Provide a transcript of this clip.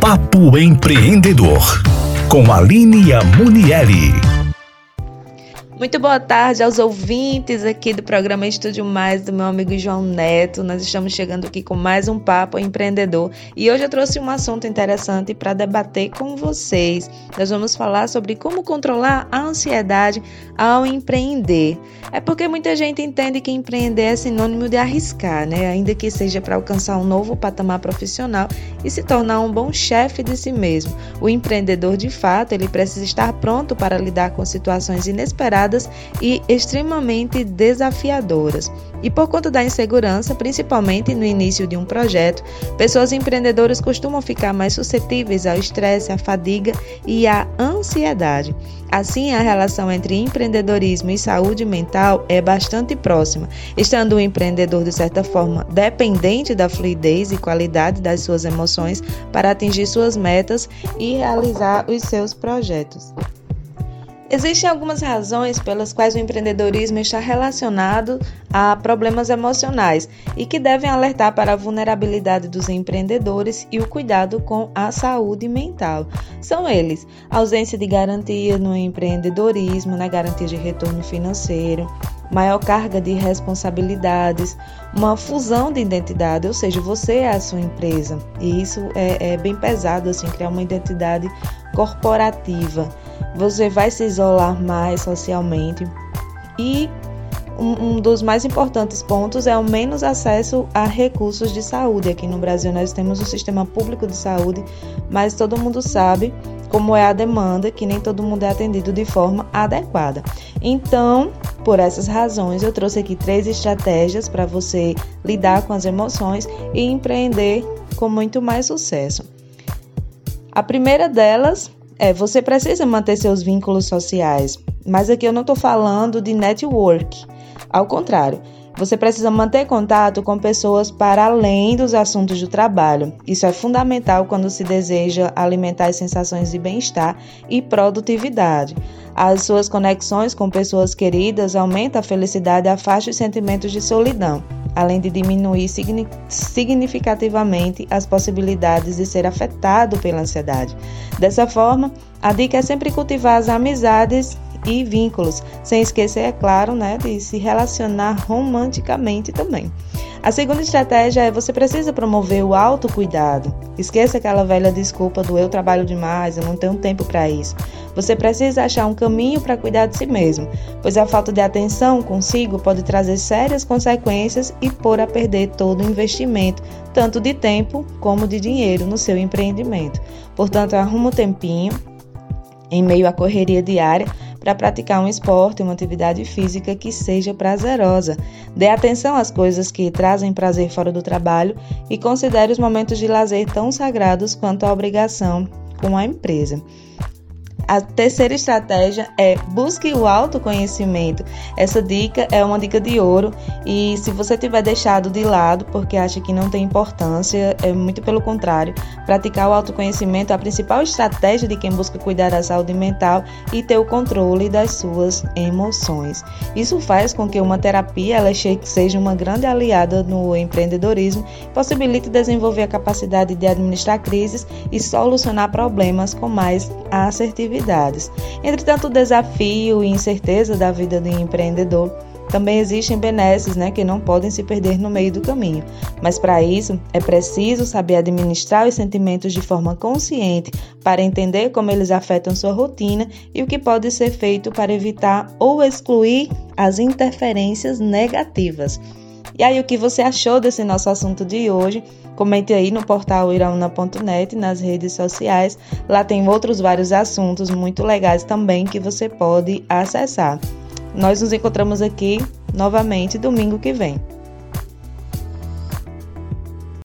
Papo Empreendedor, com Aline Amunieri. Muito boa tarde aos ouvintes aqui do programa Estúdio Mais do meu amigo João Neto. Nós estamos chegando aqui com mais um papo empreendedor e hoje eu trouxe um assunto interessante para debater com vocês. Nós vamos falar sobre como controlar a ansiedade ao empreender. É porque muita gente entende que empreender é sinônimo de arriscar, né? Ainda que seja para alcançar um novo patamar profissional e se tornar um bom chefe de si mesmo. O empreendedor, de fato, ele precisa estar pronto para lidar com situações inesperadas e extremamente desafiadoras. E por conta da insegurança, principalmente no início de um projeto, pessoas empreendedoras costumam ficar mais suscetíveis ao estresse, à fadiga e à ansiedade. Assim, a relação entre empreendedorismo e saúde mental é bastante próxima, estando o empreendedor, de certa forma, dependente da fluidez e qualidade das suas emoções para atingir suas metas e realizar os seus projetos. Existem algumas razões pelas quais o empreendedorismo está relacionado a problemas emocionais e que devem alertar para a vulnerabilidade dos empreendedores e o cuidado com a saúde mental. São eles: ausência de garantia no empreendedorismo, na garantia de retorno financeiro, maior carga de responsabilidades, uma fusão de identidade, ou seja, você é a sua empresa. E isso é, é bem pesado, assim, criar uma identidade corporativa você vai se isolar mais socialmente e um, um, dos mais importantes pontos é o menos acesso a recursos de saúde. Aqui no Brasil nós temos o sistema público de saúde, mas todo mundo sabe como é a demanda, que nem todo mundo é atendido de forma adequada. Então, por essas razões, eu trouxe aqui três estratégias para você lidar com as emoções e empreender com muito mais sucesso. A primeira delas é, você precisa manter seus vínculos sociais, mas aqui eu não estou falando de network. Ao contrário, você precisa manter contato com pessoas para além dos assuntos do trabalho. Isso é fundamental quando se deseja alimentar as sensações de bem-estar e produtividade. As suas conexões com pessoas queridas aumentam a felicidade e afastam os sentimentos de solidão além de diminuir significativamente as possibilidades de ser afetado pela ansiedade. Dessa forma, a dica é sempre cultivar as amizades e vínculos, sem esquecer, é claro, né, de se relacionar romanticamente também. A segunda estratégia é você precisa promover o autocuidado. Esqueça aquela velha desculpa do eu trabalho demais, eu não tenho tempo para isso. Você precisa achar um caminho para cuidar de si mesmo, pois a falta de atenção consigo pode trazer sérias consequências e pôr a perder todo o investimento, tanto de tempo como de dinheiro no seu empreendimento. Portanto, arruma um tempinho em meio à correria diária para praticar um esporte, uma atividade física que seja prazerosa. Dê atenção às coisas que trazem prazer fora do trabalho e considere os momentos de lazer tão sagrados quanto a obrigação com a empresa. A terceira estratégia é busque o autoconhecimento. Essa dica é uma dica de ouro e se você tiver deixado de lado porque acha que não tem importância, é muito pelo contrário. Praticar o autoconhecimento é a principal estratégia de quem busca cuidar da saúde mental e ter o controle das suas emoções. Isso faz com que uma terapia ela seja uma grande aliada no empreendedorismo, possibilite desenvolver a capacidade de administrar crises e solucionar problemas com mais assertividade atividades. Entretanto, o desafio e incerteza da vida do empreendedor também existem benesses né, que não podem se perder no meio do caminho. Mas para isso é preciso saber administrar os sentimentos de forma consciente para entender como eles afetam sua rotina e o que pode ser feito para evitar ou excluir as interferências negativas. E aí, o que você achou desse nosso assunto de hoje? Comente aí no portal iraúna.net, nas redes sociais. Lá tem outros vários assuntos muito legais também que você pode acessar. Nós nos encontramos aqui novamente domingo que vem.